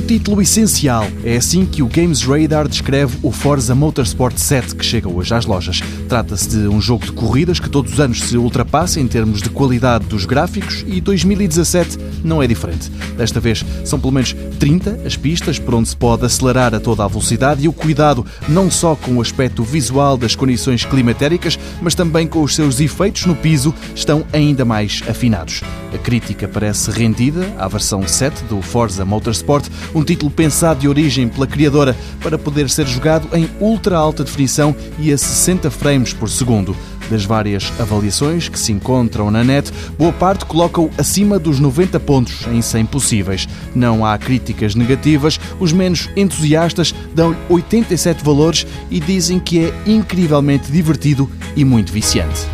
título essencial. É assim que o Games Radar descreve o Forza Motorsport 7 que chega hoje às lojas. Trata-se de um jogo de corridas que todos os anos se ultrapassa em termos de qualidade dos gráficos e 2017 não é diferente. Desta vez são pelo menos 30 as pistas por onde se pode acelerar a toda a velocidade e o cuidado não só com o aspecto visual das condições climatéricas, mas também com os seus efeitos no piso estão ainda mais afinados. A crítica parece rendida à versão 7 do Forza Motorsport, um título pensado de origem pela criadora para poder ser jogado em ultra alta definição e a 60 frames por segundo. Das várias avaliações que se encontram na net, boa parte coloca-o acima dos 90 pontos em 100 possíveis. Não há críticas negativas, os menos entusiastas dão-lhe 87 valores e dizem que é incrivelmente divertido e muito viciante.